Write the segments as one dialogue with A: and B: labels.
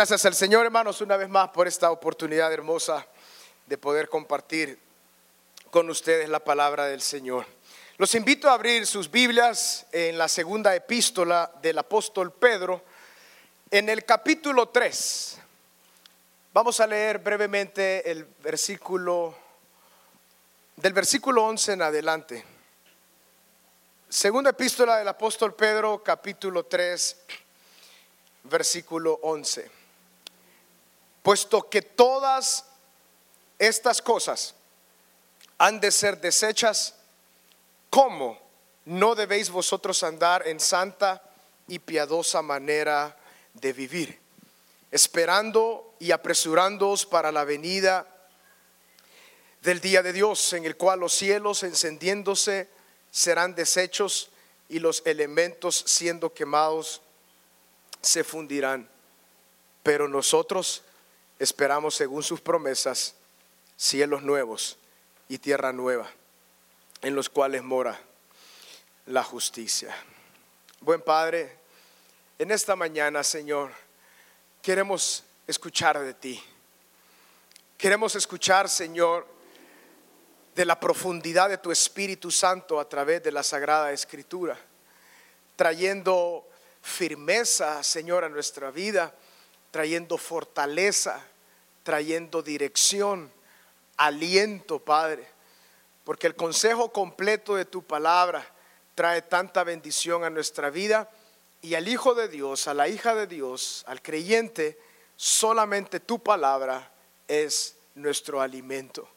A: gracias al Señor, hermanos, una vez más por esta oportunidad hermosa de poder compartir con ustedes la palabra del Señor. Los invito a abrir sus Biblias en la segunda epístola del apóstol Pedro, en el capítulo 3. Vamos a leer brevemente el versículo, del versículo 11 en adelante. Segunda epístola del apóstol Pedro, capítulo 3, versículo 11 puesto que todas estas cosas han de ser desechas, ¿cómo no debéis vosotros andar en santa y piadosa manera de vivir, esperando y apresurándoos para la venida del día de Dios, en el cual los cielos encendiéndose serán deshechos y los elementos siendo quemados se fundirán. Pero nosotros esperamos según sus promesas cielos nuevos y tierra nueva, en los cuales mora la justicia. Buen Padre, en esta mañana, Señor, queremos escuchar de ti. Queremos escuchar, Señor, de la profundidad de tu Espíritu Santo a través de la Sagrada Escritura, trayendo firmeza, Señor, a nuestra vida, trayendo fortaleza, trayendo dirección, aliento, Padre, porque el consejo completo de tu palabra trae tanta bendición a nuestra vida y al Hijo de Dios, a la hija de Dios, al creyente, solamente tu palabra es nuestro alimento.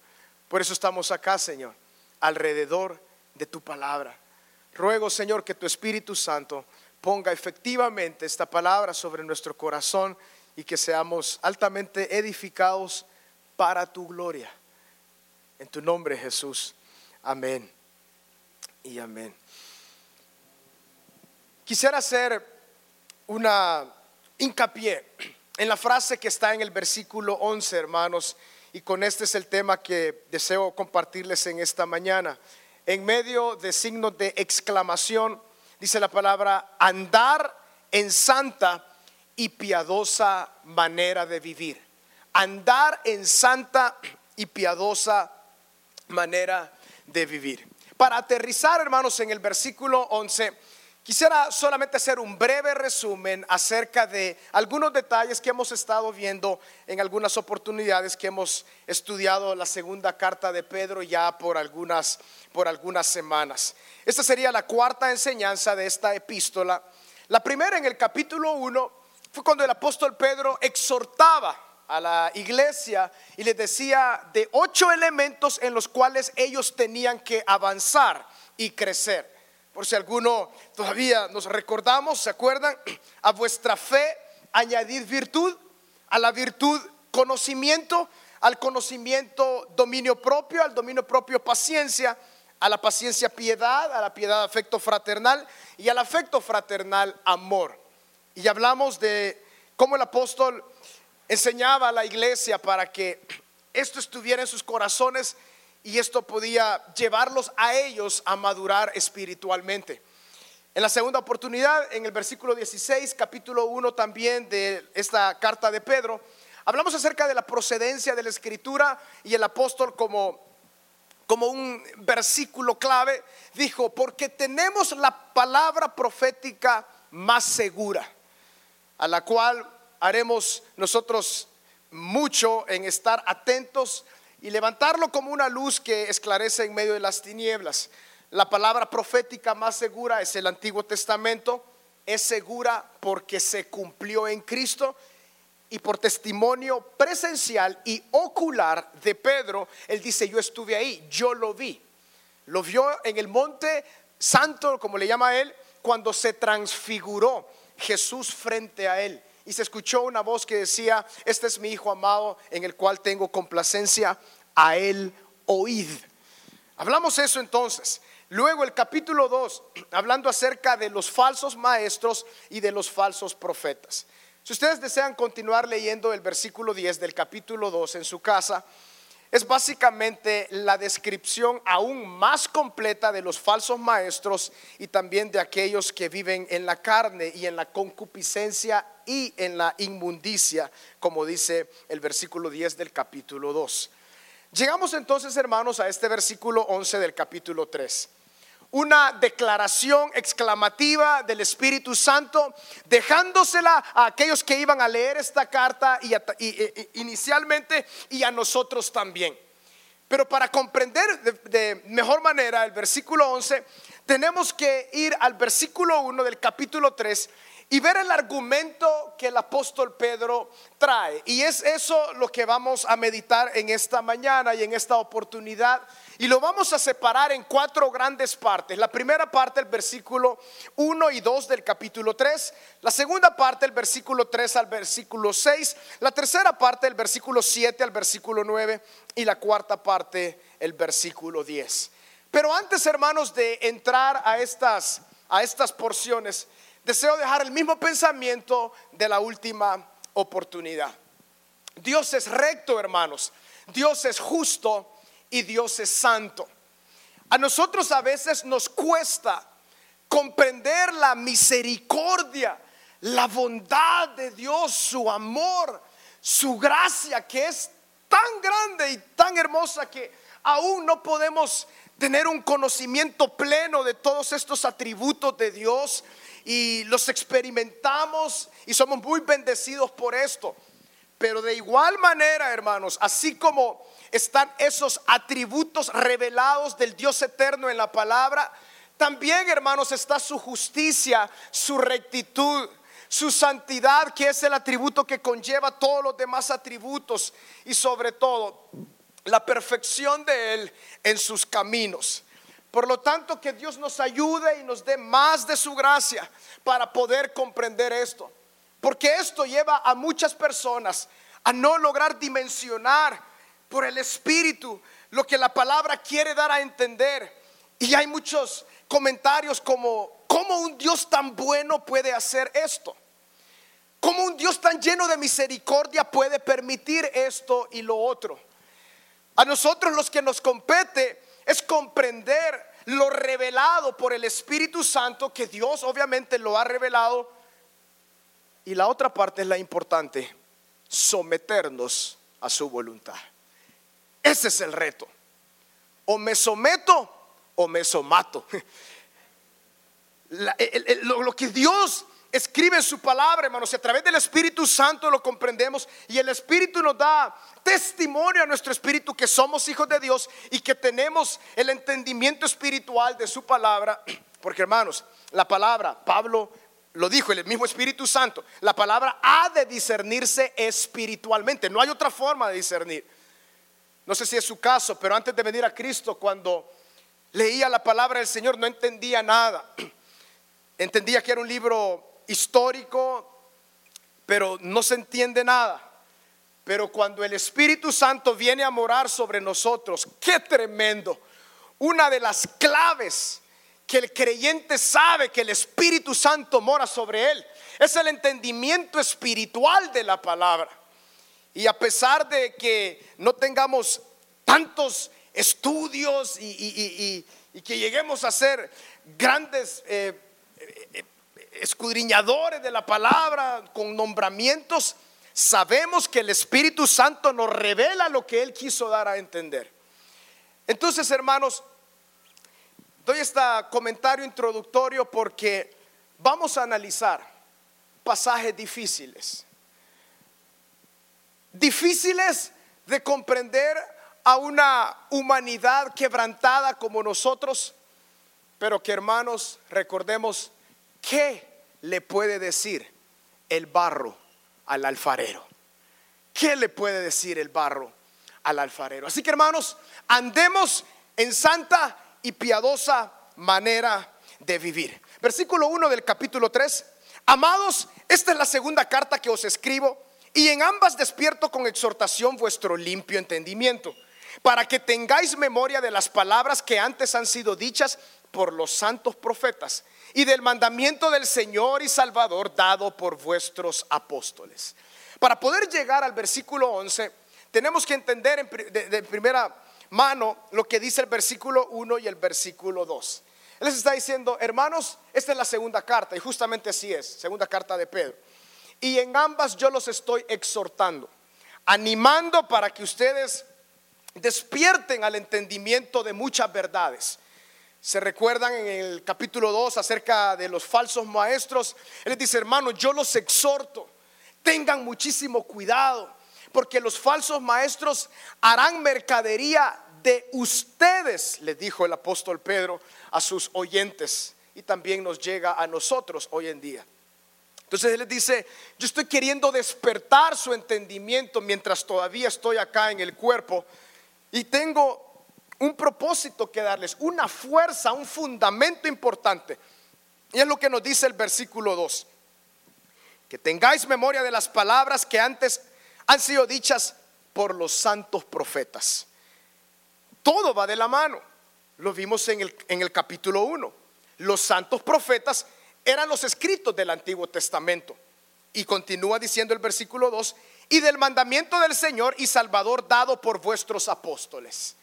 A: Por eso estamos acá, Señor, alrededor de tu palabra. Ruego, Señor, que tu Espíritu Santo ponga efectivamente esta palabra sobre nuestro corazón y que seamos altamente edificados para tu gloria. En tu nombre, Jesús. Amén y amén. Quisiera hacer una hincapié en la frase que está en el versículo 11, hermanos, y con este es el tema que deseo compartirles en esta mañana. En medio de signos de exclamación, dice la palabra, andar en santa y piadosa manera de vivir. Andar en santa y piadosa manera de vivir. Para aterrizar, hermanos, en el versículo 11, quisiera solamente hacer un breve resumen acerca de algunos detalles que hemos estado viendo en algunas oportunidades que hemos estudiado la segunda carta de Pedro ya por algunas por algunas semanas. Esta sería la cuarta enseñanza de esta epístola. La primera en el capítulo 1 fue cuando el apóstol Pedro exhortaba a la iglesia y les decía de ocho elementos en los cuales ellos tenían que avanzar y crecer. Por si alguno todavía nos recordamos, ¿se acuerdan? A vuestra fe añadid virtud, a la virtud conocimiento, al conocimiento dominio propio, al dominio propio paciencia, a la paciencia piedad, a la piedad afecto fraternal y al afecto fraternal amor. Y hablamos de cómo el apóstol enseñaba a la iglesia para que esto estuviera en sus corazones y esto podía llevarlos a ellos a madurar espiritualmente. En la segunda oportunidad, en el versículo 16, capítulo 1 también de esta carta de Pedro, hablamos acerca de la procedencia de la escritura y el apóstol como, como un versículo clave dijo, porque tenemos la palabra profética más segura a la cual haremos nosotros mucho en estar atentos y levantarlo como una luz que esclarece en medio de las tinieblas. La palabra profética más segura es el Antiguo Testamento, es segura porque se cumplió en Cristo y por testimonio presencial y ocular de Pedro, él dice, yo estuve ahí, yo lo vi. Lo vio en el monte santo, como le llama él, cuando se transfiguró Jesús frente a él. Y se escuchó una voz que decía, este es mi Hijo amado en el cual tengo complacencia, a él oíd. Hablamos eso entonces. Luego el capítulo 2, hablando acerca de los falsos maestros y de los falsos profetas. Si ustedes desean continuar leyendo el versículo 10 del capítulo 2 en su casa, es básicamente la descripción aún más completa de los falsos maestros y también de aquellos que viven en la carne y en la concupiscencia y en la inmundicia, como dice el versículo 10 del capítulo 2. Llegamos entonces, hermanos, a este versículo 11 del capítulo 3 una declaración exclamativa del Espíritu Santo, dejándosela a aquellos que iban a leer esta carta y, inicialmente y a nosotros también. Pero para comprender de, de, mejor manera el versículo 11, tenemos que ir al versículo 1 del capítulo 3 y ver el argumento que el apóstol Pedro trae. Y es eso lo que vamos a meditar en esta mañana y en esta oportunidad. Y lo vamos a separar en cuatro grandes partes. La primera parte, el versículo 1 y 2 del capítulo 3. La segunda parte, el versículo 3 al versículo 6. La tercera parte, el versículo 7 al versículo 9. Y la cuarta parte, el versículo 10. Pero antes, hermanos, de entrar a estas, a estas porciones, deseo dejar el mismo pensamiento de la última oportunidad. Dios es recto, hermanos. Dios es justo y Dios es santo. A nosotros a veces nos cuesta comprender la misericordia, la bondad de Dios, su amor, su gracia que es tan grande y tan hermosa que aún no podemos tener un conocimiento pleno de todos estos atributos de Dios y los experimentamos y somos muy bendecidos por esto. Pero de igual manera, hermanos, así como están esos atributos revelados del Dios eterno en la palabra, también, hermanos, está su justicia, su rectitud, su santidad, que es el atributo que conlleva todos los demás atributos y sobre todo la perfección de Él en sus caminos. Por lo tanto, que Dios nos ayude y nos dé más de su gracia para poder comprender esto. Porque esto lleva a muchas personas a no lograr dimensionar por el Espíritu lo que la palabra quiere dar a entender. Y hay muchos comentarios como, ¿cómo un Dios tan bueno puede hacer esto? ¿Cómo un Dios tan lleno de misericordia puede permitir esto y lo otro? A nosotros los que nos compete es comprender lo revelado por el Espíritu Santo, que Dios obviamente lo ha revelado. Y la otra parte es la importante, someternos a su voluntad. Ese es el reto. O me someto o me somato. lo que Dios escribe su palabra, hermanos, y a través del Espíritu Santo lo comprendemos y el Espíritu nos da testimonio a nuestro espíritu que somos hijos de Dios y que tenemos el entendimiento espiritual de su palabra, porque hermanos, la palabra, Pablo lo dijo el mismo Espíritu Santo, la palabra ha de discernirse espiritualmente, no hay otra forma de discernir. No sé si es su caso, pero antes de venir a Cristo, cuando leía la palabra del Señor, no entendía nada. Entendía que era un libro histórico, pero no se entiende nada. Pero cuando el Espíritu Santo viene a morar sobre nosotros, qué tremendo. Una de las claves que el creyente sabe que el Espíritu Santo mora sobre él es el entendimiento espiritual de la palabra. Y a pesar de que no tengamos tantos estudios y, que lleguemos a ser grandes eh, eh, escudriñadores de la palabra, con nombramientos, sabemos que el Espíritu Santo nos revela lo que Él quiso dar a entender. Entonces, hermanos, doy este comentario introductorio porque vamos a analizar pasajes difíciles. Difíciles de comprender a una humanidad quebrantada como nosotros, pero que hermanos, recordemos, ¿qué le puede decir el barro al alfarero? ¿Qué le puede decir el barro al alfarero? Así que hermanos, andemos en santa y piadosa manera de vivir. Versículo 1 del capítulo 3. Amados, esta es la segunda carta que os escribo y en ambas despierto con exhortación vuestro limpio entendimiento, para que tengáis memoria de las palabras que antes han sido dichas por los santos profetas y del mandamiento del Señor y Salvador dado por vuestros apóstoles. Para poder llegar al versículo 11, tenemos que entender de, primera mano lo que dice el versículo 1 y el versículo 2. Él les está diciendo, hermanos, esta es la segunda carta, y justamente así es, segunda carta de Pedro. Y en ambas yo los estoy exhortando, animando para que ustedes despierten al entendimiento de muchas verdades. Se recuerdan en el capítulo 2 acerca de los falsos maestros. Él les dice, hermano, yo los exhorto, tengan muchísimo cuidado, porque los falsos maestros harán mercadería de ustedes, le dijo el apóstol Pedro a sus oyentes y también nos llega a nosotros hoy en día. Entonces él les dice, yo estoy queriendo despertar su entendimiento mientras todavía estoy acá en el cuerpo y tengo un propósito que darles, una fuerza, un fundamento importante. Y es lo que nos dice el versículo 2. Que tengáis memoria de las palabras que antes han sido dichas por los santos profetas. Todo va de la mano. Lo vimos en el, en el capítulo 1. Los santos profetas eran los escritos del Antiguo Testamento. Y continúa diciendo el versículo 2, y del mandamiento del Señor y Salvador dado por vuestros apóstoles.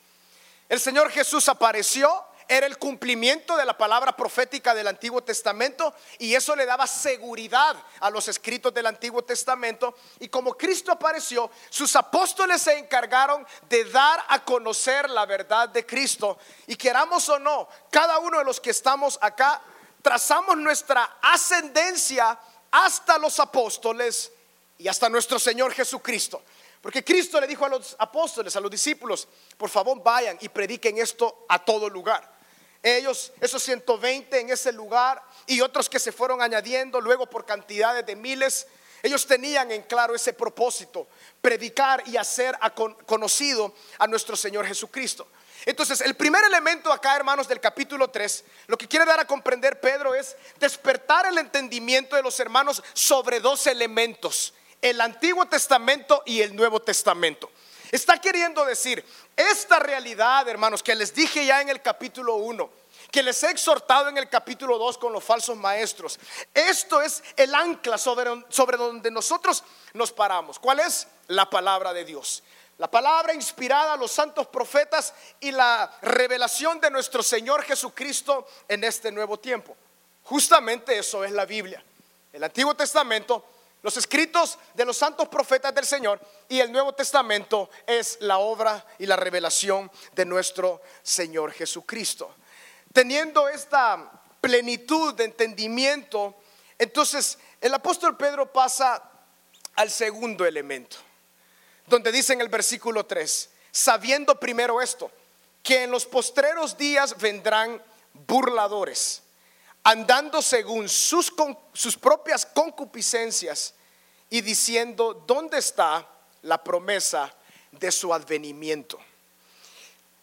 A: El Señor Jesús apareció era el cumplimiento de la palabra profética del Antiguo Testamento y eso le daba seguridad a los escritos del Antiguo Testamento. Y como Cristo apareció, sus apóstoles se encargaron de dar a conocer la verdad de Cristo. Y queramos o no, cada uno de los que estamos acá, trazamos nuestra ascendencia hasta los apóstoles y hasta nuestro Señor Jesucristo. Porque Cristo le dijo a los apóstoles, a los discípulos, por favor vayan y prediquen esto a todo lugar. Ellos, esos 120 en ese lugar y otros que se fueron añadiendo luego por cantidades de miles, ellos tenían en claro ese propósito, predicar y hacer conocido a nuestro Señor Jesucristo. Entonces, el primer elemento acá, hermanos, del capítulo 3, lo que quiere dar a comprender Pedro es despertar el entendimiento de los hermanos sobre dos elementos, el Antiguo Testamento y el Nuevo Testamento. Está queriendo decir, esta realidad, hermanos, que les dije ya en el capítulo 1, que les he exhortado en el capítulo 2 con los falsos maestros, esto es el ancla sobre, sobre donde nosotros nos paramos. ¿Cuál es? La palabra de Dios. La palabra inspirada a los santos profetas y la revelación de nuestro Señor Jesucristo en este nuevo tiempo. Justamente eso es la Biblia. El Antiguo Testamento los escritos de los santos profetas del Señor y el Nuevo Testamento es la obra y la revelación de nuestro Señor Jesucristo. Teniendo esta plenitud de entendimiento, entonces el apóstol Pedro pasa al segundo elemento, donde dice en el versículo 3, sabiendo primero esto, que en los postreros días vendrán burladores andando según sus, sus propias concupiscencias y diciendo, ¿dónde está la promesa de su advenimiento?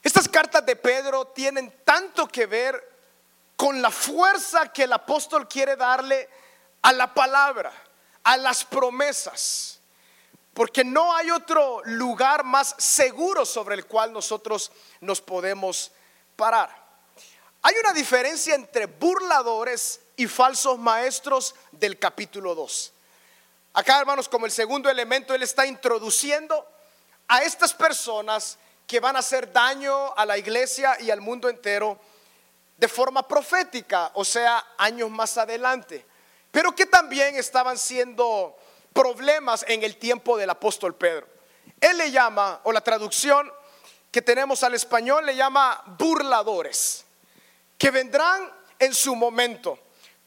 A: Estas cartas de Pedro tienen tanto que ver con la fuerza que el apóstol quiere darle a la palabra, a las promesas, porque no hay otro lugar más seguro sobre el cual nosotros nos podemos parar. Hay una diferencia entre burladores y falsos maestros del capítulo 2. Acá, hermanos, como el segundo elemento, Él está introduciendo a estas personas que van a hacer daño a la iglesia y al mundo entero de forma profética, o sea, años más adelante, pero que también estaban siendo problemas en el tiempo del apóstol Pedro. Él le llama, o la traducción que tenemos al español le llama burladores que vendrán en su momento.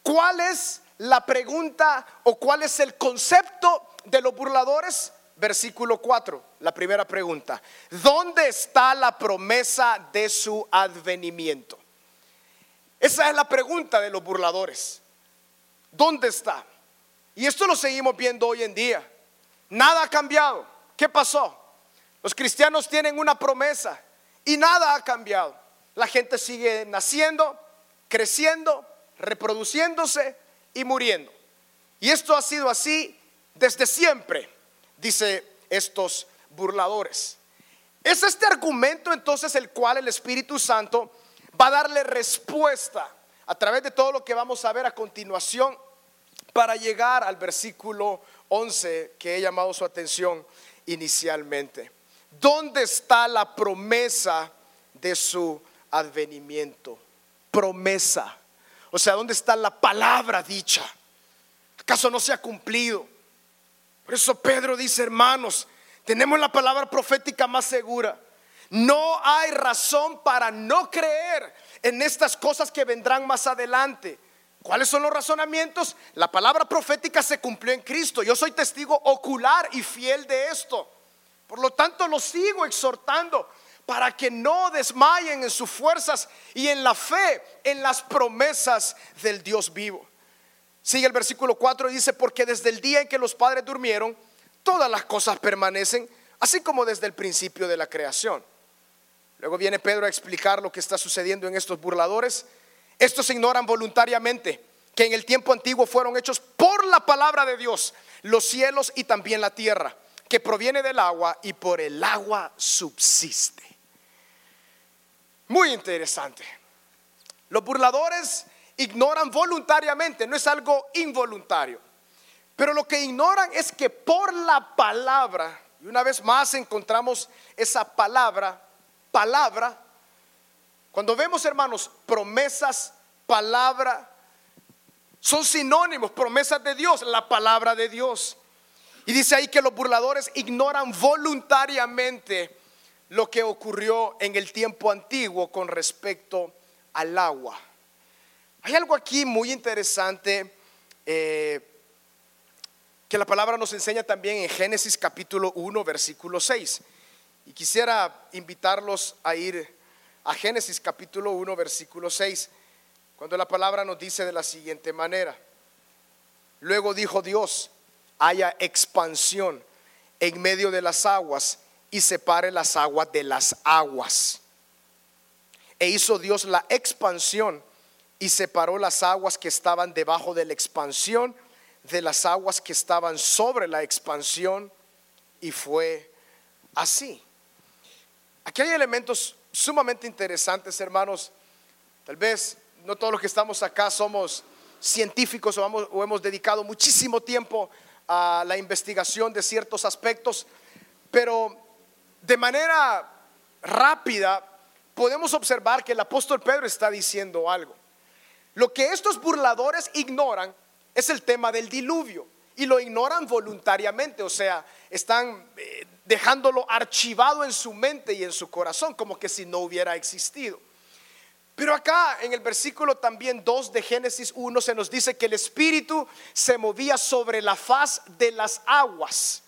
A: ¿Cuál es la pregunta o cuál es el concepto de los burladores? Versículo 4, la primera pregunta. ¿Dónde está la promesa de su advenimiento? Esa es la pregunta de los burladores. ¿Dónde está? Y esto lo seguimos viendo hoy en día. Nada ha cambiado. ¿Qué pasó? Los cristianos tienen una promesa y nada ha cambiado. La gente sigue naciendo, creciendo, reproduciéndose y muriendo. Y esto ha sido así desde siempre, dice estos burladores. Es este argumento entonces el cual el Espíritu Santo va a darle respuesta a través de todo lo que vamos a ver a continuación para llegar al versículo 11 que he llamado su atención inicialmente. ¿Dónde está la promesa de su advenimiento, promesa. O sea, ¿dónde está la palabra dicha? ¿Acaso no se ha cumplido? Por eso Pedro dice, hermanos, tenemos la palabra profética más segura. No hay razón para no creer en estas cosas que vendrán más adelante. ¿Cuáles son los razonamientos? La palabra profética se cumplió en Cristo. Yo soy testigo ocular y fiel de esto. Por lo tanto, los sigo exhortando para que no desmayen en sus fuerzas y en la fe, en las promesas del Dios vivo. Sigue el versículo 4 y dice, porque desde el día en que los padres durmieron, todas las cosas permanecen, así como desde el principio de la creación. Luego viene Pedro a explicar lo que está sucediendo en estos burladores. Estos ignoran voluntariamente que en el tiempo antiguo fueron hechos por la palabra de Dios los cielos y también la tierra, que proviene del agua y por el agua subsiste. Muy interesante. Los burladores ignoran voluntariamente, no es algo involuntario. Pero lo que ignoran es que por la palabra, y una vez más encontramos esa palabra, palabra, cuando vemos, hermanos, promesas, palabra, son sinónimos, promesas de Dios, la palabra de Dios. Y dice ahí que los burladores ignoran voluntariamente lo que ocurrió en el tiempo antiguo con respecto al agua. Hay algo aquí muy interesante eh, que la palabra nos enseña también en Génesis capítulo 1, versículo 6. Y quisiera invitarlos a ir a Génesis capítulo 1, versículo 6, cuando la palabra nos dice de la siguiente manera. Luego dijo Dios, haya expansión en medio de las aguas y separe las aguas de las aguas. E hizo Dios la expansión y separó las aguas que estaban debajo de la expansión de las aguas que estaban sobre la expansión y fue así. Aquí hay elementos sumamente interesantes, hermanos. Tal vez no todos los que estamos acá somos científicos o, hemos dedicado muchísimo tiempo a la investigación de ciertos aspectos, pero de manera rápida podemos observar que el apóstol Pedro está diciendo algo. Lo que estos burladores ignoran es el tema del diluvio y lo ignoran voluntariamente, o sea, están eh, dejándolo archivado en su mente y en su corazón, como que si no hubiera existido. Pero acá en el versículo también 2 de Génesis 1 se nos dice que el Espíritu se movía sobre la faz de las aguas.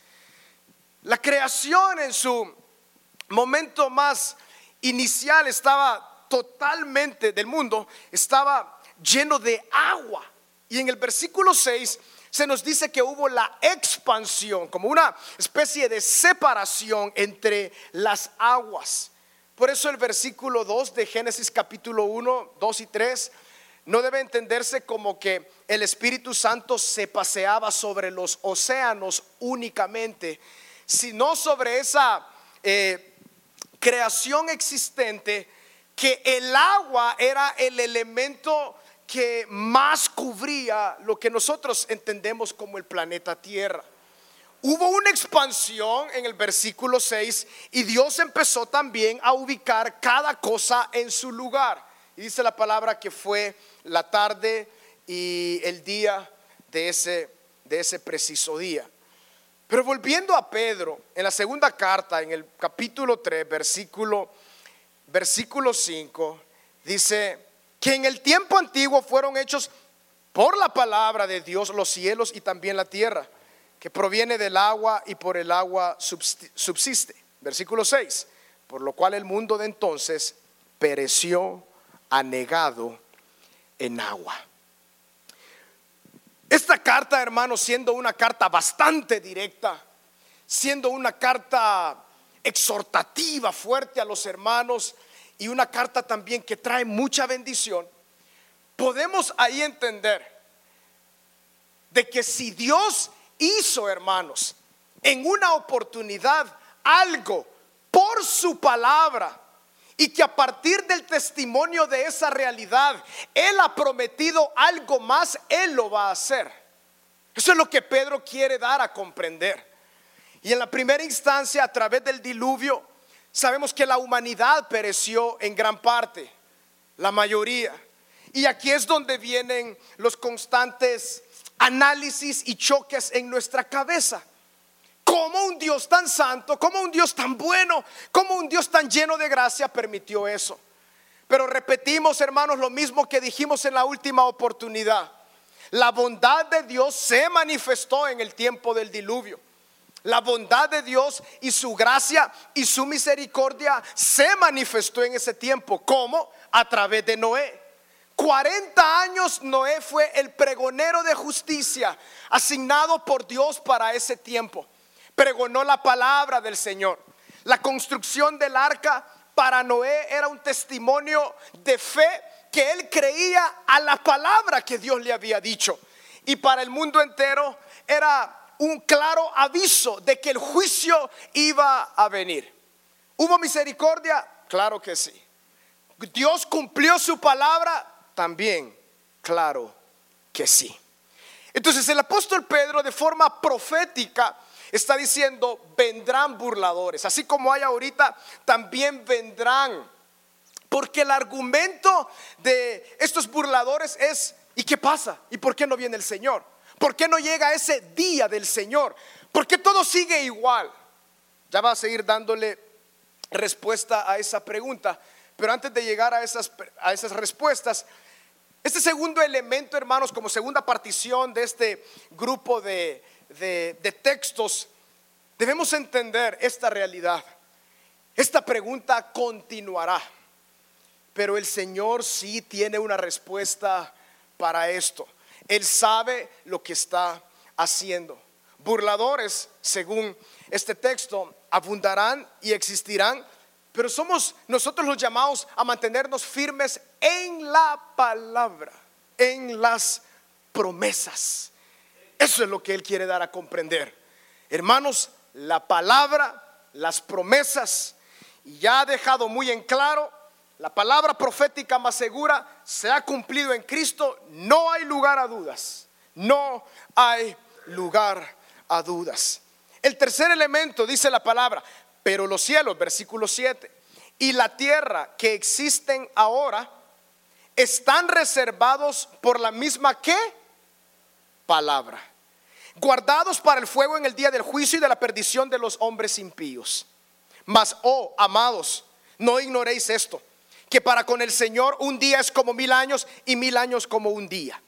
A: La creación en su momento más inicial estaba totalmente del mundo, estaba lleno de agua. Y en el versículo 6 se nos dice que hubo la expansión, como una especie de separación entre las aguas. Por eso el versículo 2 de Génesis capítulo 1, 2 y 3 no debe entenderse como que el Espíritu Santo se paseaba sobre los océanos únicamente, sino sobre esa eh, creación existente que el agua era el elemento que más cubría lo que nosotros entendemos como el planeta Tierra. Hubo una expansión en el versículo 6 y Dios empezó también a ubicar cada cosa en su lugar. Y dice la palabra que fue la tarde y el día de ese, de ese preciso día. Pero volviendo a Pedro, en la segunda carta, en el capítulo 3, versículo, versículo 5, dice, que en el tiempo antiguo fueron hechos por la palabra de Dios los cielos y también la tierra, que proviene del agua y por el agua subsiste. Versículo 6, por lo cual el mundo de entonces pereció anegado en agua. Esta carta, hermanos, siendo una carta bastante directa, siendo una carta exhortativa, fuerte a los hermanos, y una carta también que trae mucha bendición, podemos ahí entender de que si Dios hizo, hermanos, en una oportunidad algo por su palabra, y que a partir del testimonio de esa realidad, Él ha prometido algo más, Él lo va a hacer. Eso es lo que Pedro quiere dar a comprender. Y en la primera instancia, a través del diluvio, Sabemos que la humanidad pereció en gran parte, la mayoría. Y aquí es donde vienen los constantes análisis y choques en nuestra cabeza. ¿Cómo un Dios tan santo, cómo un Dios tan bueno, cómo un Dios tan lleno de gracia permitió eso? Pero repetimos, hermanos, lo mismo que dijimos en la última oportunidad. La bondad de Dios se manifestó en el tiempo del diluvio. La bondad de Dios y su gracia y su misericordia se manifestó en ese tiempo. ¿Cómo? A través de Noé. 40 años Noé fue el pregonero de justicia asignado por Dios para ese tiempo. Pregonó la palabra del Señor. La construcción del arca para Noé era un testimonio de fe que él creía a la palabra que Dios le había dicho. Y para el mundo entero era un claro aviso de que el juicio iba a venir. ¿Hubo misericordia? Claro que sí. Dios cumplió su palabra también, claro que sí. Entonces el apóstol Pedro de forma profética está diciendo, vendrán burladores. Así como hay ahorita, también vendrán. Porque el argumento de estos burladores es, ¿y qué pasa? ¿Y por qué no viene el Señor? ¿Por qué no llega ese día del Señor? ¿Por qué todo sigue igual? Ya va a seguir dándole respuesta a esa pregunta. Pero antes de llegar a esas, a esas respuestas, este segundo elemento, hermanos, como segunda partición de este grupo de, de, textos, debemos entender esta realidad. Esta pregunta continuará, pero el Señor sí tiene una respuesta para esto. Él sabe lo que está haciendo. Burladores, según este texto, abundarán y existirán pero somos nosotros los llamados a mantenernos firmes en la palabra, en las promesas. Eso es lo que Él quiere dar a comprender. Hermanos, la palabra, las promesas, y ya ha dejado muy en claro, la palabra profética más segura se ha cumplido en Cristo, no hay lugar a dudas, no hay lugar a dudas. El tercer elemento, dice la palabra, pero los cielos, versículo 7, y la tierra que existen ahora están reservados por la misma que palabra, guardados para el fuego en el día del juicio y de la perdición de los hombres impíos. Mas, oh, amados, no ignoréis esto, que para con el Señor un día es como mil años y mil años como un día.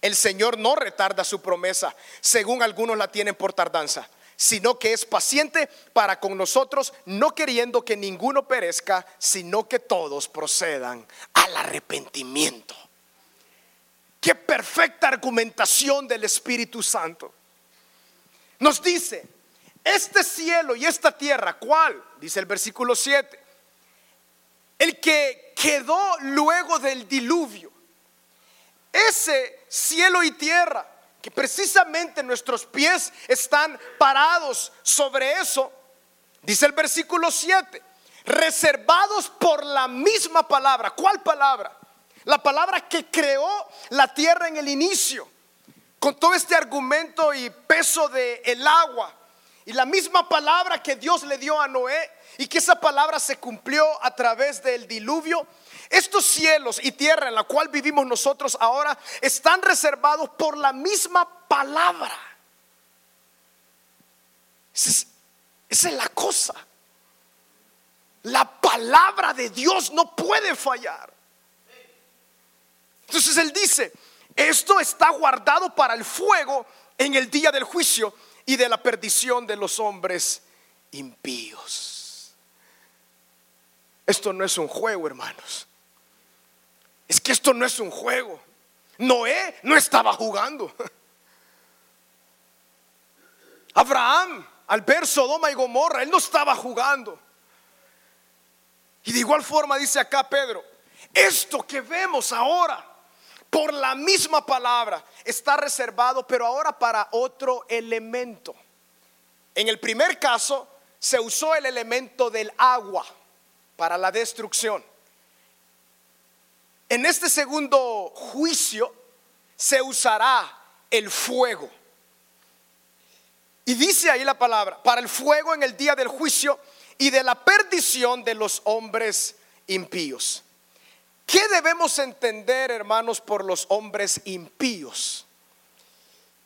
A: El Señor no retarda su promesa, según algunos la tienen por tardanza sino que es paciente para con nosotros, no queriendo que ninguno perezca, sino que todos procedan al arrepentimiento. Qué perfecta argumentación del Espíritu Santo. Nos dice, este cielo y esta tierra, ¿cuál? Dice el versículo 7. El que quedó luego del diluvio. Ese cielo y tierra que precisamente nuestros pies están parados sobre eso, dice el versículo 7, reservados por la misma palabra. ¿Cuál palabra? La palabra que creó la tierra en el inicio, con todo este argumento y peso de el agua. Y la misma palabra que Dios le dio a Noé y que esa palabra se cumplió a través del diluvio estos cielos y tierra en la cual vivimos nosotros ahora están reservados por la misma palabra. Esa es, la cosa. La palabra de Dios no puede fallar. Entonces Él dice, esto está guardado para el fuego en el día del juicio y de la perdición de los hombres impíos. Esto no es un juego, hermanos. Es que esto no es un juego. Noé no estaba jugando. Abraham, al ver Sodoma y Gomorra, él no estaba jugando. Y de igual forma dice acá Pedro, esto que vemos ahora, por la misma palabra, está reservado, pero ahora para otro elemento. En el primer caso, se usó el elemento del agua para la destrucción. En este segundo juicio se usará el fuego. Y dice ahí la palabra, para el fuego en el día del juicio y de la perdición de los hombres impíos. ¿Qué debemos entender, hermanos, por los hombres impíos?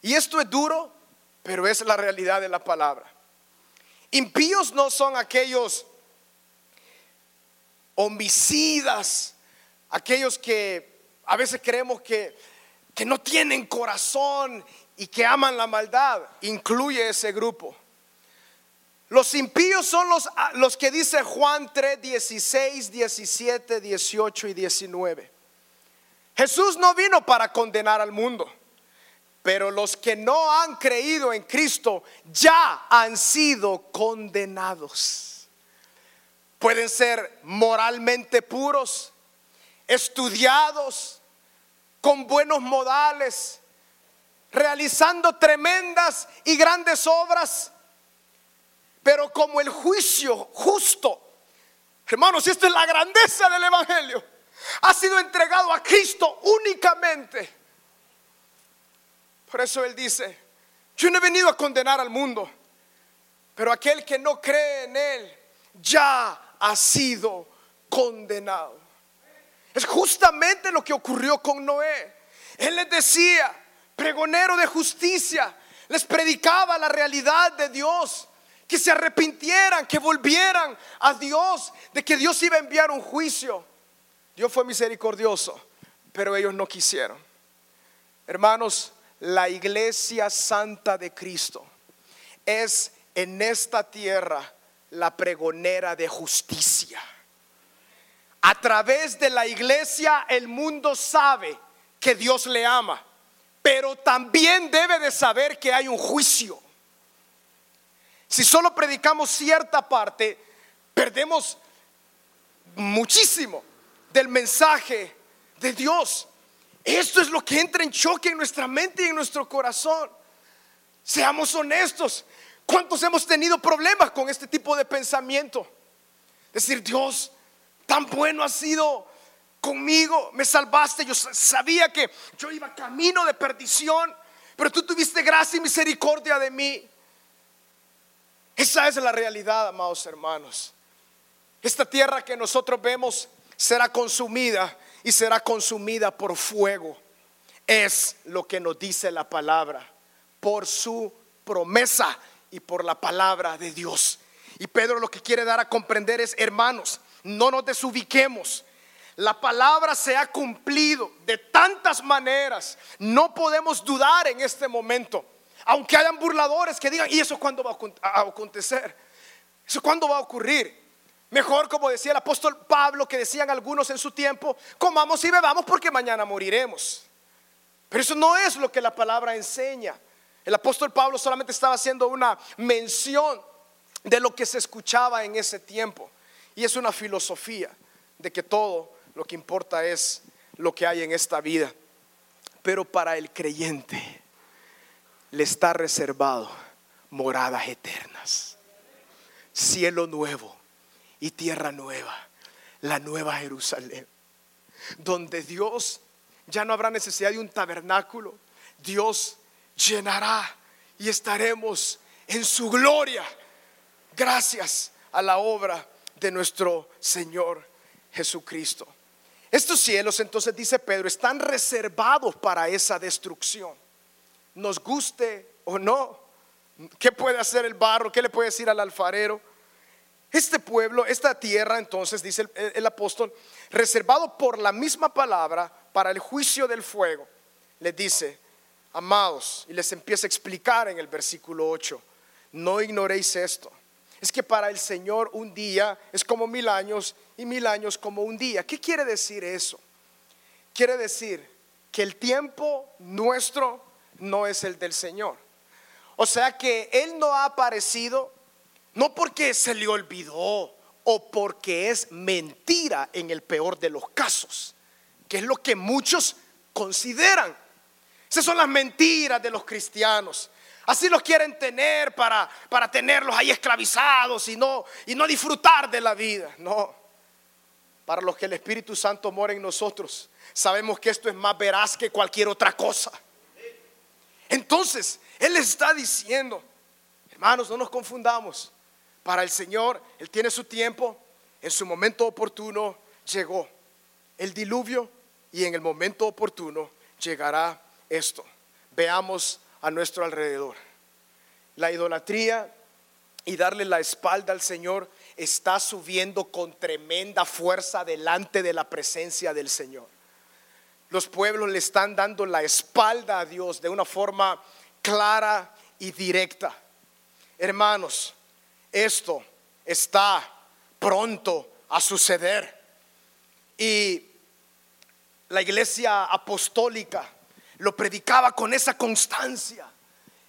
A: Y esto es duro, pero es la realidad de la palabra. Impíos no son aquellos homicidas, aquellos que a veces creemos que, que no tienen corazón y que aman la maldad. Incluye ese grupo. Los impíos son los, los que dice Juan 3, 16, 17, 18 y 19. Jesús no vino para condenar al mundo, pero los que no han creído en Cristo ya han sido condenados. Pueden ser moralmente puros, estudiados, con buenos modales, realizando tremendas y grandes obras pero como el juicio justo, hermanos, esta es la grandeza del Evangelio, ha sido entregado a Cristo únicamente. Por eso Él dice, yo no he venido a condenar al mundo, pero aquel que no cree en Él ya ha sido condenado. Es justamente lo que ocurrió con Noé. Él les decía, pregonero de justicia, les predicaba la realidad de Dios que se arrepintieran, que volvieran a Dios, de que Dios iba a enviar un juicio. Dios fue misericordioso, pero ellos no quisieron. Hermanos, la iglesia santa de Cristo es en esta tierra la pregonera de justicia. A través de la iglesia el mundo sabe que Dios le ama, pero también debe de saber que hay un juicio. Si solo predicamos cierta parte, perdemos muchísimo del mensaje de Dios. Esto es lo que entra en choque en nuestra mente y en nuestro corazón. Seamos honestos. ¿Cuántos hemos tenido problemas con este tipo de pensamiento? Decir, Dios, tan bueno ha sido conmigo, me salvaste, yo sabía que yo iba camino de perdición, pero tú tuviste gracia y misericordia de mí. Esa es la realidad, amados hermanos. Esta tierra que nosotros vemos será consumida y será consumida por fuego. Es lo que nos dice la palabra, por su promesa y por la palabra de Dios. Y Pedro lo que quiere dar a comprender es, hermanos, no nos desubiquemos. La palabra se ha cumplido de tantas maneras. No podemos dudar en este momento. Aunque hayan burladores que digan, ¿y eso cuándo va a acontecer? ¿Eso cuándo va a ocurrir? Mejor, como decía el apóstol Pablo, que decían algunos en su tiempo, comamos y bebamos porque mañana moriremos. Pero eso no es lo que la palabra enseña. El apóstol Pablo solamente estaba haciendo una mención de lo que se escuchaba en ese tiempo. Y es una filosofía de que todo lo que importa es lo que hay en esta vida. Pero para el creyente, le está reservado moradas eternas, cielo nuevo y tierra nueva, la nueva Jerusalén, donde Dios ya no habrá necesidad de un tabernáculo, Dios llenará y estaremos en su gloria, gracias a la obra de nuestro Señor Jesucristo. Estos cielos, entonces dice Pedro, están reservados para esa destrucción nos guste o no. ¿Qué puede hacer el barro? ¿Qué le puede decir al alfarero? Este pueblo, esta tierra, entonces, dice el, apóstol, reservado por la misma palabra para el juicio del fuego, le dice, amados, y les empieza a explicar en el versículo 8, no ignoréis esto. Es que para el Señor un día es como mil años y mil años como un día. ¿Qué quiere decir eso? Quiere decir que el tiempo nuestro no es el del Señor. O sea que Él no ha aparecido no porque se le olvidó o porque es mentira en el peor de los casos, que es lo que muchos consideran. Esas son las mentiras de los cristianos. Así los quieren tener para, para tenerlos ahí esclavizados y no, y no disfrutar de la vida. No. Para los que el Espíritu Santo mora en nosotros, sabemos que esto es más veraz que cualquier otra cosa. Entonces, Él está diciendo, hermanos, no nos confundamos. Para el Señor, Él tiene su tiempo, en su momento oportuno llegó el diluvio y en el momento oportuno llegará esto. Veamos a nuestro alrededor. La idolatría y darle la espalda al Señor, está subiendo con tremenda fuerza delante de la presencia del Señor. Los pueblos le están dando la espalda a Dios de una forma clara y directa. Hermanos, esto está pronto a suceder. Y la iglesia apostólica lo predicaba con esa constancia.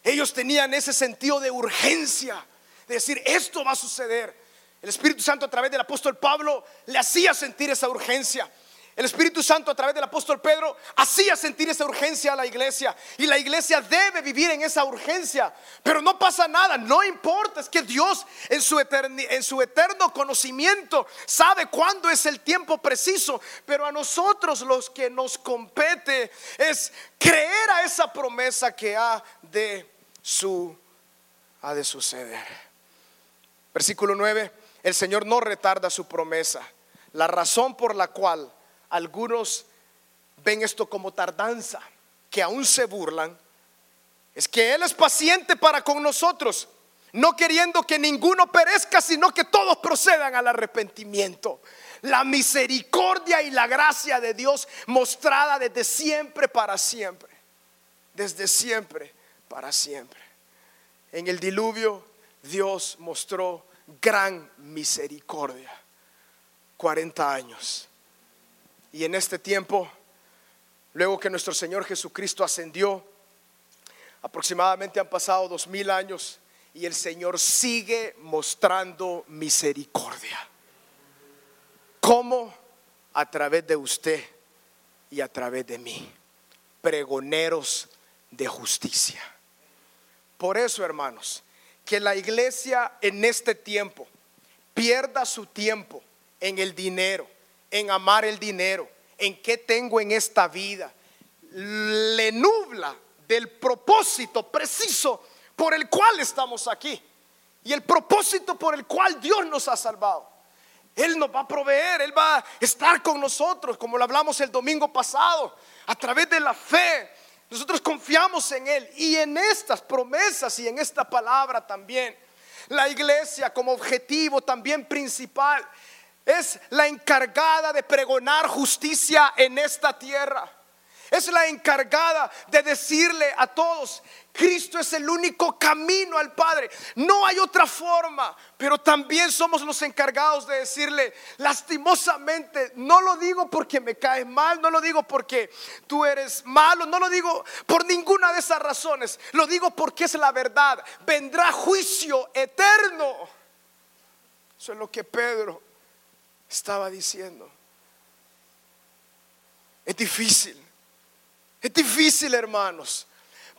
A: Ellos tenían ese sentido de urgencia, de decir, esto va a suceder. El Espíritu Santo a través del apóstol Pablo le hacía sentir esa urgencia. El Espíritu Santo a través del apóstol Pedro hacía sentir esa urgencia a la iglesia. Y la iglesia debe vivir en esa urgencia. Pero no pasa nada, no importa. Es que Dios en su, eterno conocimiento sabe cuándo es el tiempo preciso. Pero a nosotros los que nos compete es creer a esa promesa que ha de, su, ha de suceder. Versículo 9. El Señor no retarda su promesa. La razón por la cual algunos ven esto como tardanza, que aún se burlan, es que Él es paciente para con nosotros, no queriendo que ninguno perezca, sino que todos procedan al arrepentimiento. La misericordia y la gracia de Dios mostrada desde siempre para siempre, desde siempre para siempre. En el diluvio Dios mostró gran misericordia. 40 años y en este tiempo, luego que nuestro Señor Jesucristo ascendió, aproximadamente han pasado dos mil años y el Señor sigue mostrando misericordia. ¿Cómo? A través de usted y a través de mí, pregoneros de justicia. Por eso, hermanos, que la iglesia en este tiempo pierda su tiempo en el dinero, en amar el dinero, en qué tengo en esta vida, le nubla del propósito preciso por el cual estamos aquí y el propósito por el cual Dios nos ha salvado. Él nos va a proveer, Él va a estar con nosotros, como lo hablamos el domingo pasado, a través de la fe. Nosotros confiamos en Él y en estas promesas y en esta palabra también. La iglesia como objetivo también principal es la encargada de pregonar justicia en esta tierra. Es la encargada de decirle a todos, Cristo es el único camino al Padre. No hay otra forma, pero también somos los encargados de decirle, lastimosamente, no lo digo porque me caes mal, no lo digo porque tú eres malo, no lo digo por ninguna de esas razones, lo digo porque es la verdad. Vendrá juicio eterno. Eso es lo que Pedro estaba diciendo. Es difícil, es difícil hermanos,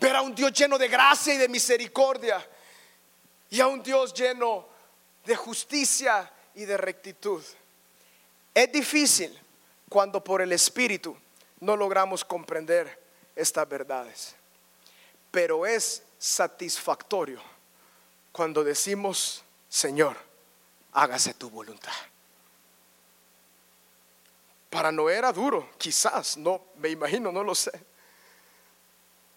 A: ver a un Dios lleno de gracia y de misericordia y a un Dios lleno de justicia y de rectitud. Es difícil cuando por el Espíritu no logramos comprender estas verdades, pero es satisfactorio cuando decimos, Señor, hágase tu voluntad. Para Noé era duro, quizás, no, me imagino, no lo sé.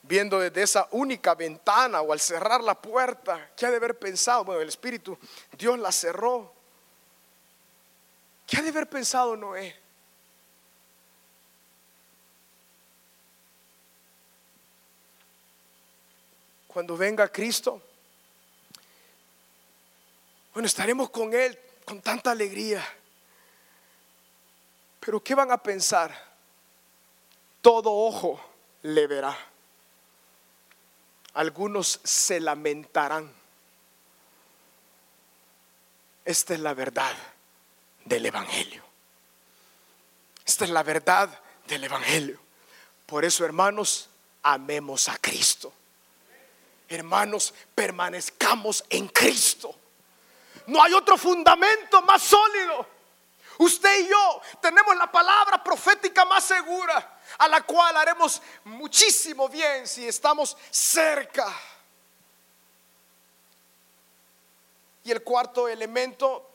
A: Viendo desde esa única ventana o al cerrar la puerta, ¿qué ha de haber pensado? Bueno, el Espíritu, Dios la cerró. ¿Qué ha de haber pensado Noé? Cuando venga Cristo, bueno, estaremos con Él con tanta alegría. Pero ¿qué van a pensar? Todo ojo le verá. Algunos se lamentarán. Esta es la verdad del Evangelio. Esta es la verdad del Evangelio. Por eso, hermanos, amemos a Cristo. Hermanos, permanezcamos en Cristo. No hay otro fundamento más sólido Usted y yo tenemos la palabra profética más segura, a la cual haremos muchísimo bien si estamos cerca. Y el cuarto elemento,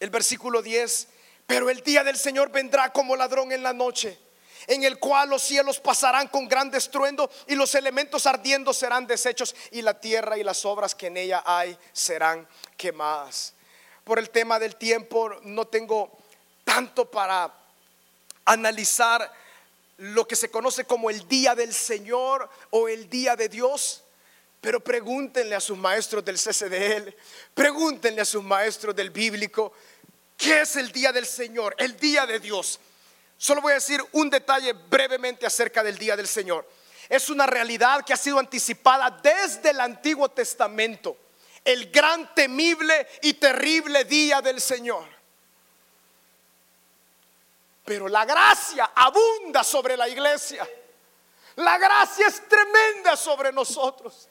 A: el versículo 10, pero el día del Señor vendrá como ladrón en la noche en el cual los cielos pasarán con gran estruendo y los elementos ardiendo serán deshechos y la tierra y las obras que en ella hay serán quemadas. Por el tema del tiempo no tengo tanto para analizar lo que se conoce como el día del Señor o el día de Dios. Pero pregúntenle a sus maestros del CCDL, pregúntenle a sus maestros del bíblico, ¿qué es el día del Señor? El día de Dios. Solo voy a decir un detalle brevemente acerca del día del Señor. Es una realidad que ha sido anticipada desde el Antiguo Testamento. El gran, temible y terrible día del Señor. Pero la gracia abunda sobre la iglesia. La gracia es tremenda sobre nosotros.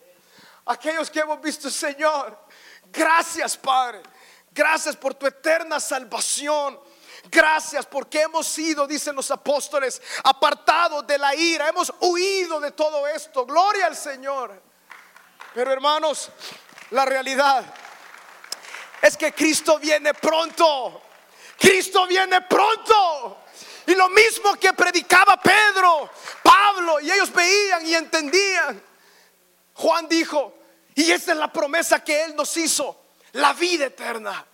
A: Aquellos que hemos visto, Señor, gracias Padre. Gracias por tu eterna salvación. Gracias porque hemos sido, dicen los apóstoles, apartados de la ira. Hemos huido de todo esto. Gloria al Señor. Pero hermanos, la realidad es que Cristo viene pronto. Cristo viene pronto. Y lo mismo que predicaba Pedro, Pablo, y ellos veían y entendían. Juan dijo, y esa es la promesa que Él nos hizo, la vida eterna.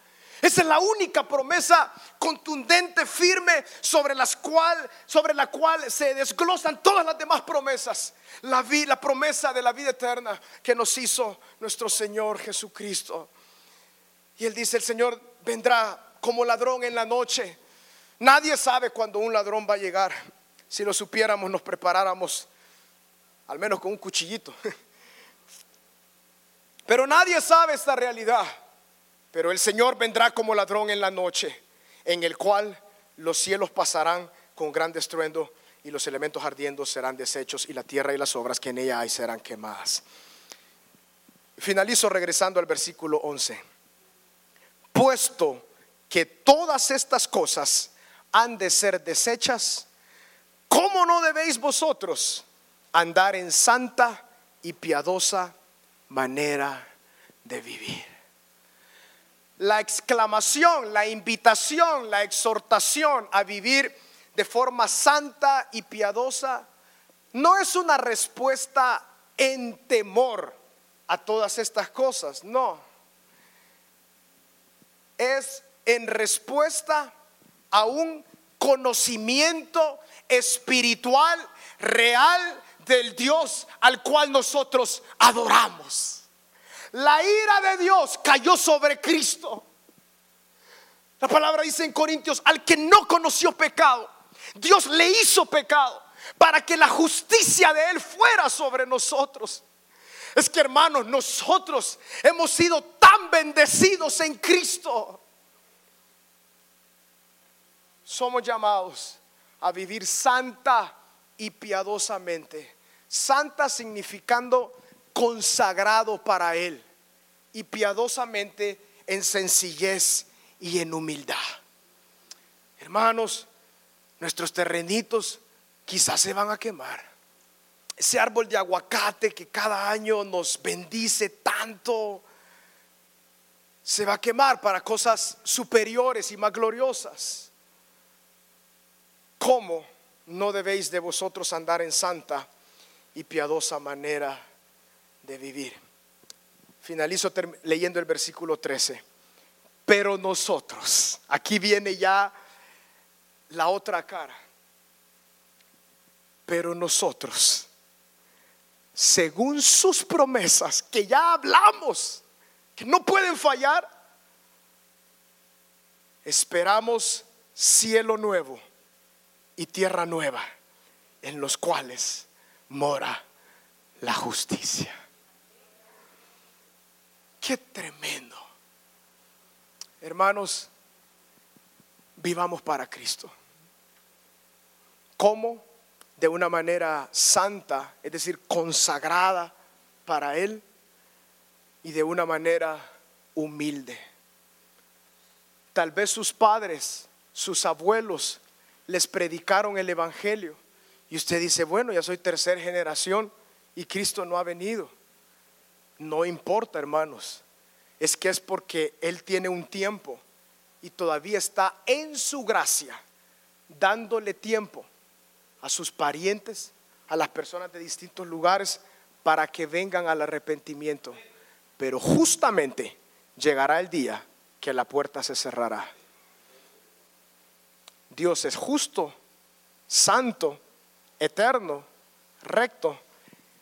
A: Esa es la única promesa contundente, firme, sobre, cual, sobre la cual se desglosan todas las demás promesas. La, la promesa de la vida eterna que nos hizo nuestro Señor Jesucristo. Y Él dice, el Señor vendrá como ladrón en la noche. Nadie sabe cuándo un ladrón va a llegar. Si lo supiéramos, nos preparáramos, al menos con un cuchillito. Pero nadie sabe esta realidad. Pero el Señor vendrá como ladrón en la noche, en el cual los cielos pasarán con gran estruendo y los elementos ardiendo serán deshechos y la tierra y las obras que en ella hay serán quemadas. Finalizo regresando al versículo 11. Puesto que todas estas cosas han de ser deshechas, ¿cómo no debéis vosotros andar en santa y piadosa manera de vivir? La exclamación, la invitación, la exhortación a vivir de forma santa y piadosa no es una respuesta en temor a todas estas cosas, no. Es en respuesta a un conocimiento espiritual real del Dios al cual nosotros adoramos. La ira de Dios cayó sobre Cristo. La palabra dice en Corintios, al que no conoció pecado, Dios le hizo pecado para que la justicia de Él fuera sobre nosotros. Es que hermanos, nosotros hemos sido tan bendecidos en Cristo. Somos llamados a vivir santa y piadosamente. Santa significando consagrado para Él y piadosamente en sencillez y en humildad. Hermanos, nuestros terrenitos quizás se van a quemar. Ese árbol de aguacate que cada año nos bendice tanto, se va a quemar para cosas superiores y más gloriosas. ¿Cómo no debéis de vosotros andar en santa y piadosa manera de vivir? Finalizo leyendo el versículo 13. Pero nosotros, aquí viene ya la otra cara. Pero nosotros, según sus promesas, que ya hablamos, que no pueden fallar, esperamos cielo nuevo y tierra nueva, en los cuales mora la justicia. Qué tremendo. Hermanos, vivamos para Cristo. ¿Cómo? De una manera santa, es decir, consagrada para Él y de una manera humilde. Tal vez sus padres, sus abuelos les predicaron el Evangelio y usted dice, bueno, ya soy tercera generación y Cristo no ha venido. No importa, hermanos. Es que es porque Él tiene un tiempo y todavía está en su gracia, dándole tiempo a sus parientes, a las personas de distintos lugares, para que vengan al arrepentimiento. Pero justamente llegará el día que la puerta se cerrará. Dios es justo, santo, eterno, recto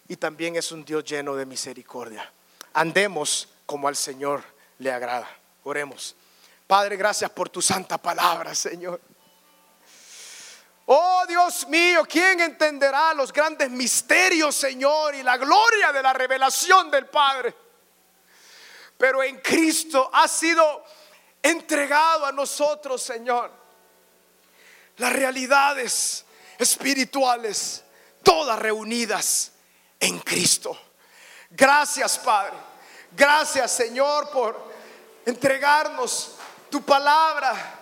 A: y también es un Dios lleno de misericordia. Andemos como al Señor le agrada. Oremos. Padre, gracias por tu santa palabra, Señor. Oh Dios mío, ¿quién entenderá los grandes misterios, Señor, y la gloria de la revelación del Padre? Pero en Cristo ha sido entregado a nosotros, Señor, las realidades espirituales, todas reunidas en Cristo. Gracias, Padre. Gracias, Señor, por entregarnos tu palabra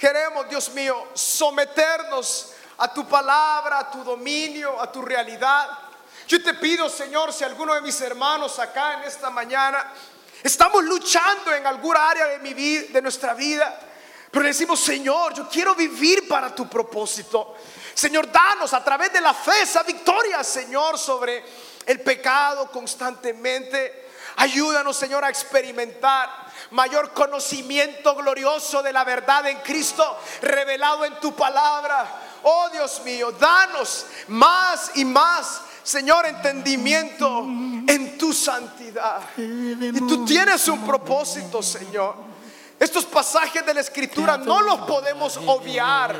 A: Queremos, Dios mío, someternos a tu palabra, a tu dominio, a tu realidad. Yo te pido, Señor, si alguno de mis hermanos acá en esta mañana estamos luchando en alguna área de mi vida, de nuestra vida, pero decimos, Señor, yo quiero vivir para tu propósito. Señor, danos a través de la fe esa victoria, Señor, sobre el pecado constantemente. Ayúdanos, Señor, a experimentar mayor conocimiento glorioso de la verdad en Cristo revelado en tu palabra. Oh Dios mío, danos más y más, Señor, entendimiento en tu santidad. Y tú tienes un propósito, Señor. Estos pasajes de la escritura no los podemos obviar.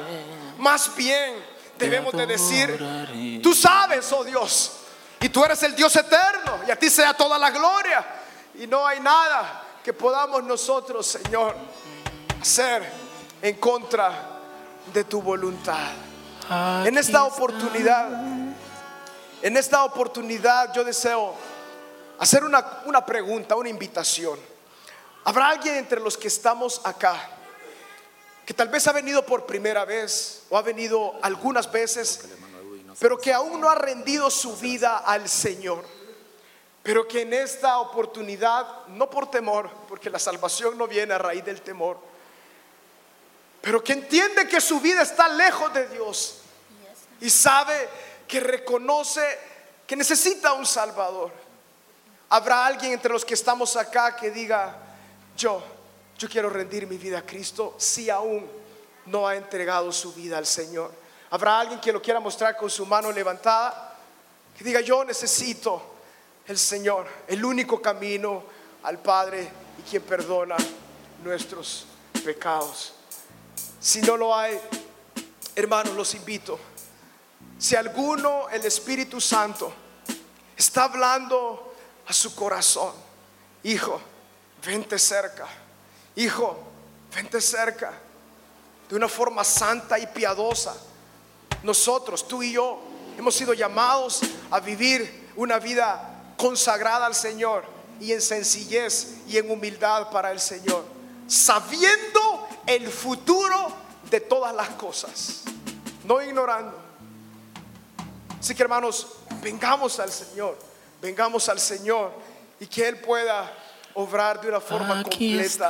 A: Más bien debemos de decir, tú sabes, oh Dios, y tú eres el Dios eterno, y a ti sea toda la gloria. Y no hay nada que podamos nosotros, Señor, hacer en contra de tu voluntad. En esta oportunidad, en esta oportunidad yo deseo hacer una, una pregunta, una invitación. ¿Habrá alguien entre los que estamos acá que tal vez ha venido por primera vez o ha venido algunas veces, pero que aún no ha rendido su vida al Señor? Pero que en esta oportunidad, no por temor, porque la salvación no viene a raíz del temor, pero que entiende que su vida está lejos de Dios y sabe que reconoce que necesita un Salvador. Habrá alguien entre los que estamos acá que diga, yo, yo quiero rendir mi vida a Cristo si aún no ha entregado su vida al Señor. Habrá alguien que lo quiera mostrar con su mano levantada, que diga, yo necesito el Señor, el único camino al Padre y quien perdona nuestros pecados. Si no lo hay, hermanos, los invito. Si alguno, el Espíritu Santo, está hablando a su corazón, hijo, vente cerca, hijo, vente cerca, de una forma santa y piadosa. Nosotros, tú y yo, hemos sido llamados a vivir una vida consagrada al Señor y en sencillez y en humildad para el Señor, sabiendo el futuro de todas las cosas, no ignorando. Así que hermanos, vengamos al Señor, vengamos al Señor y que Él pueda obrar de una forma completa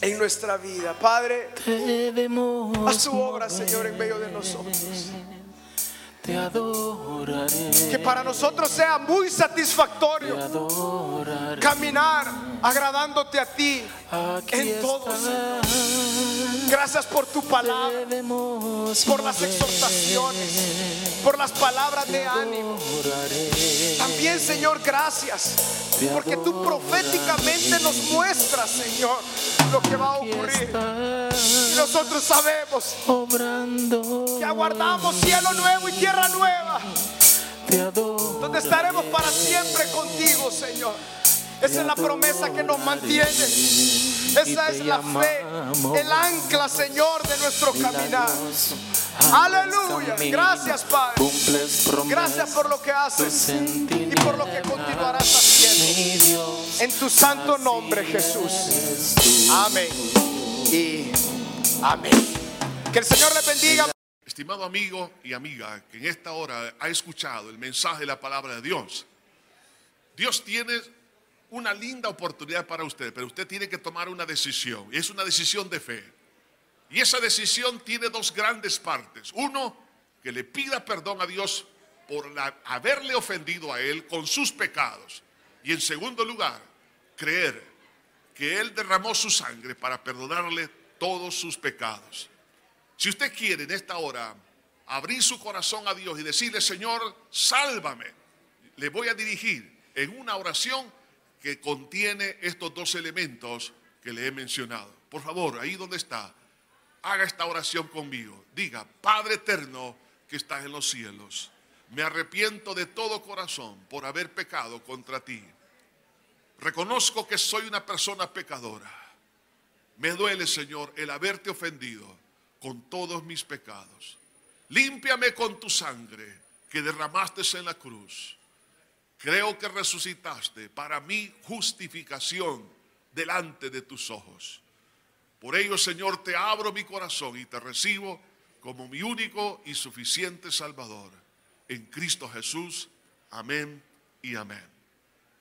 A: en nuestra vida. Padre, haz tu obra, Señor, en medio de nosotros
B: te adoraré.
A: Que para nosotros sea muy satisfactorio caminar agradándote a ti en todo. Gracias por tu palabra, por las exhortaciones, por las palabras de ánimo. También, Señor, gracias porque tú proféticamente nos muestras, Señor, lo que va a ocurrir. Y nosotros sabemos que aguardamos cielo nuevo y tierra nueva, donde estaremos para siempre contigo, Señor. Esa es la promesa que nos mantiene. Esa es la fe, el ancla, Señor, de nuestro caminar. Aleluya. Gracias, Padre. Gracias por lo que haces y por lo que continuarás haciendo. En tu santo nombre, Jesús. Amén. Y amén. Que el Señor le bendiga.
C: Estimado amigo y amiga que en esta hora ha escuchado el mensaje de la palabra de Dios, Dios tiene una linda oportunidad para usted, pero usted tiene que tomar una decisión. Y es una decisión de fe. Y esa decisión tiene dos grandes partes. Uno, que le pida perdón a Dios por haberle ofendido a Él con sus pecados. Y en segundo lugar, creer que Él derramó su sangre para perdonarle todos sus pecados. Si usted quiere en esta hora abrir su corazón a Dios y decirle, Señor, sálvame, le voy a dirigir en una oración que contiene estos dos elementos que le he mencionado. Por favor, ahí donde está, haga esta oración conmigo. Diga, Padre eterno que estás en los cielos, me arrepiento de todo corazón por haber pecado contra ti. Reconozco que soy una persona pecadora. Me duele, Señor, el haberte ofendido con todos mis pecados. Límpiame con tu sangre que derramaste en la cruz. Creo que resucitaste para mi justificación delante de tus ojos. Por ello, Señor, te abro mi corazón y te recibo como mi único y suficiente Salvador. En Cristo Jesús. Amén y amén.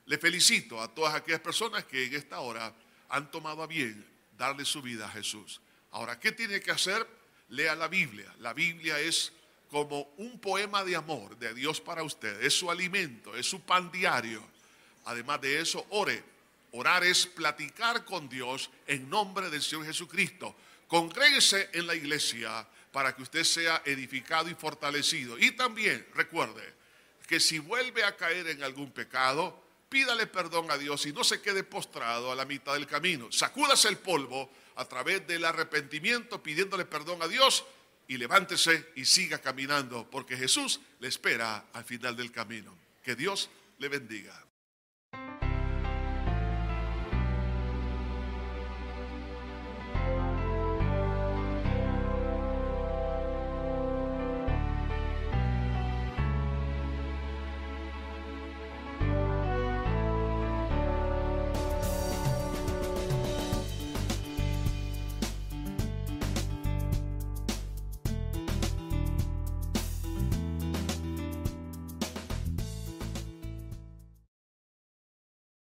C: Le felicito a todas aquellas personas que en esta hora han tomado a bien darle su vida a Jesús. Ahora, ¿qué tiene que hacer? Lea la Biblia. La Biblia es como un poema de amor de Dios para usted. Es su alimento, es su pan diario. Además de eso, ore. Orar es platicar con Dios en nombre del Señor Jesucristo. Congréguese en la iglesia para que usted sea edificado y fortalecido. Y también recuerde que si vuelve a caer en algún pecado, pídale perdón a Dios y no se quede postrado a la mitad del camino. Sacúdase el polvo a través del arrepentimiento pidiéndole perdón a Dios y levántese y siga caminando porque Jesús le espera al final del camino. Que Dios le bendiga.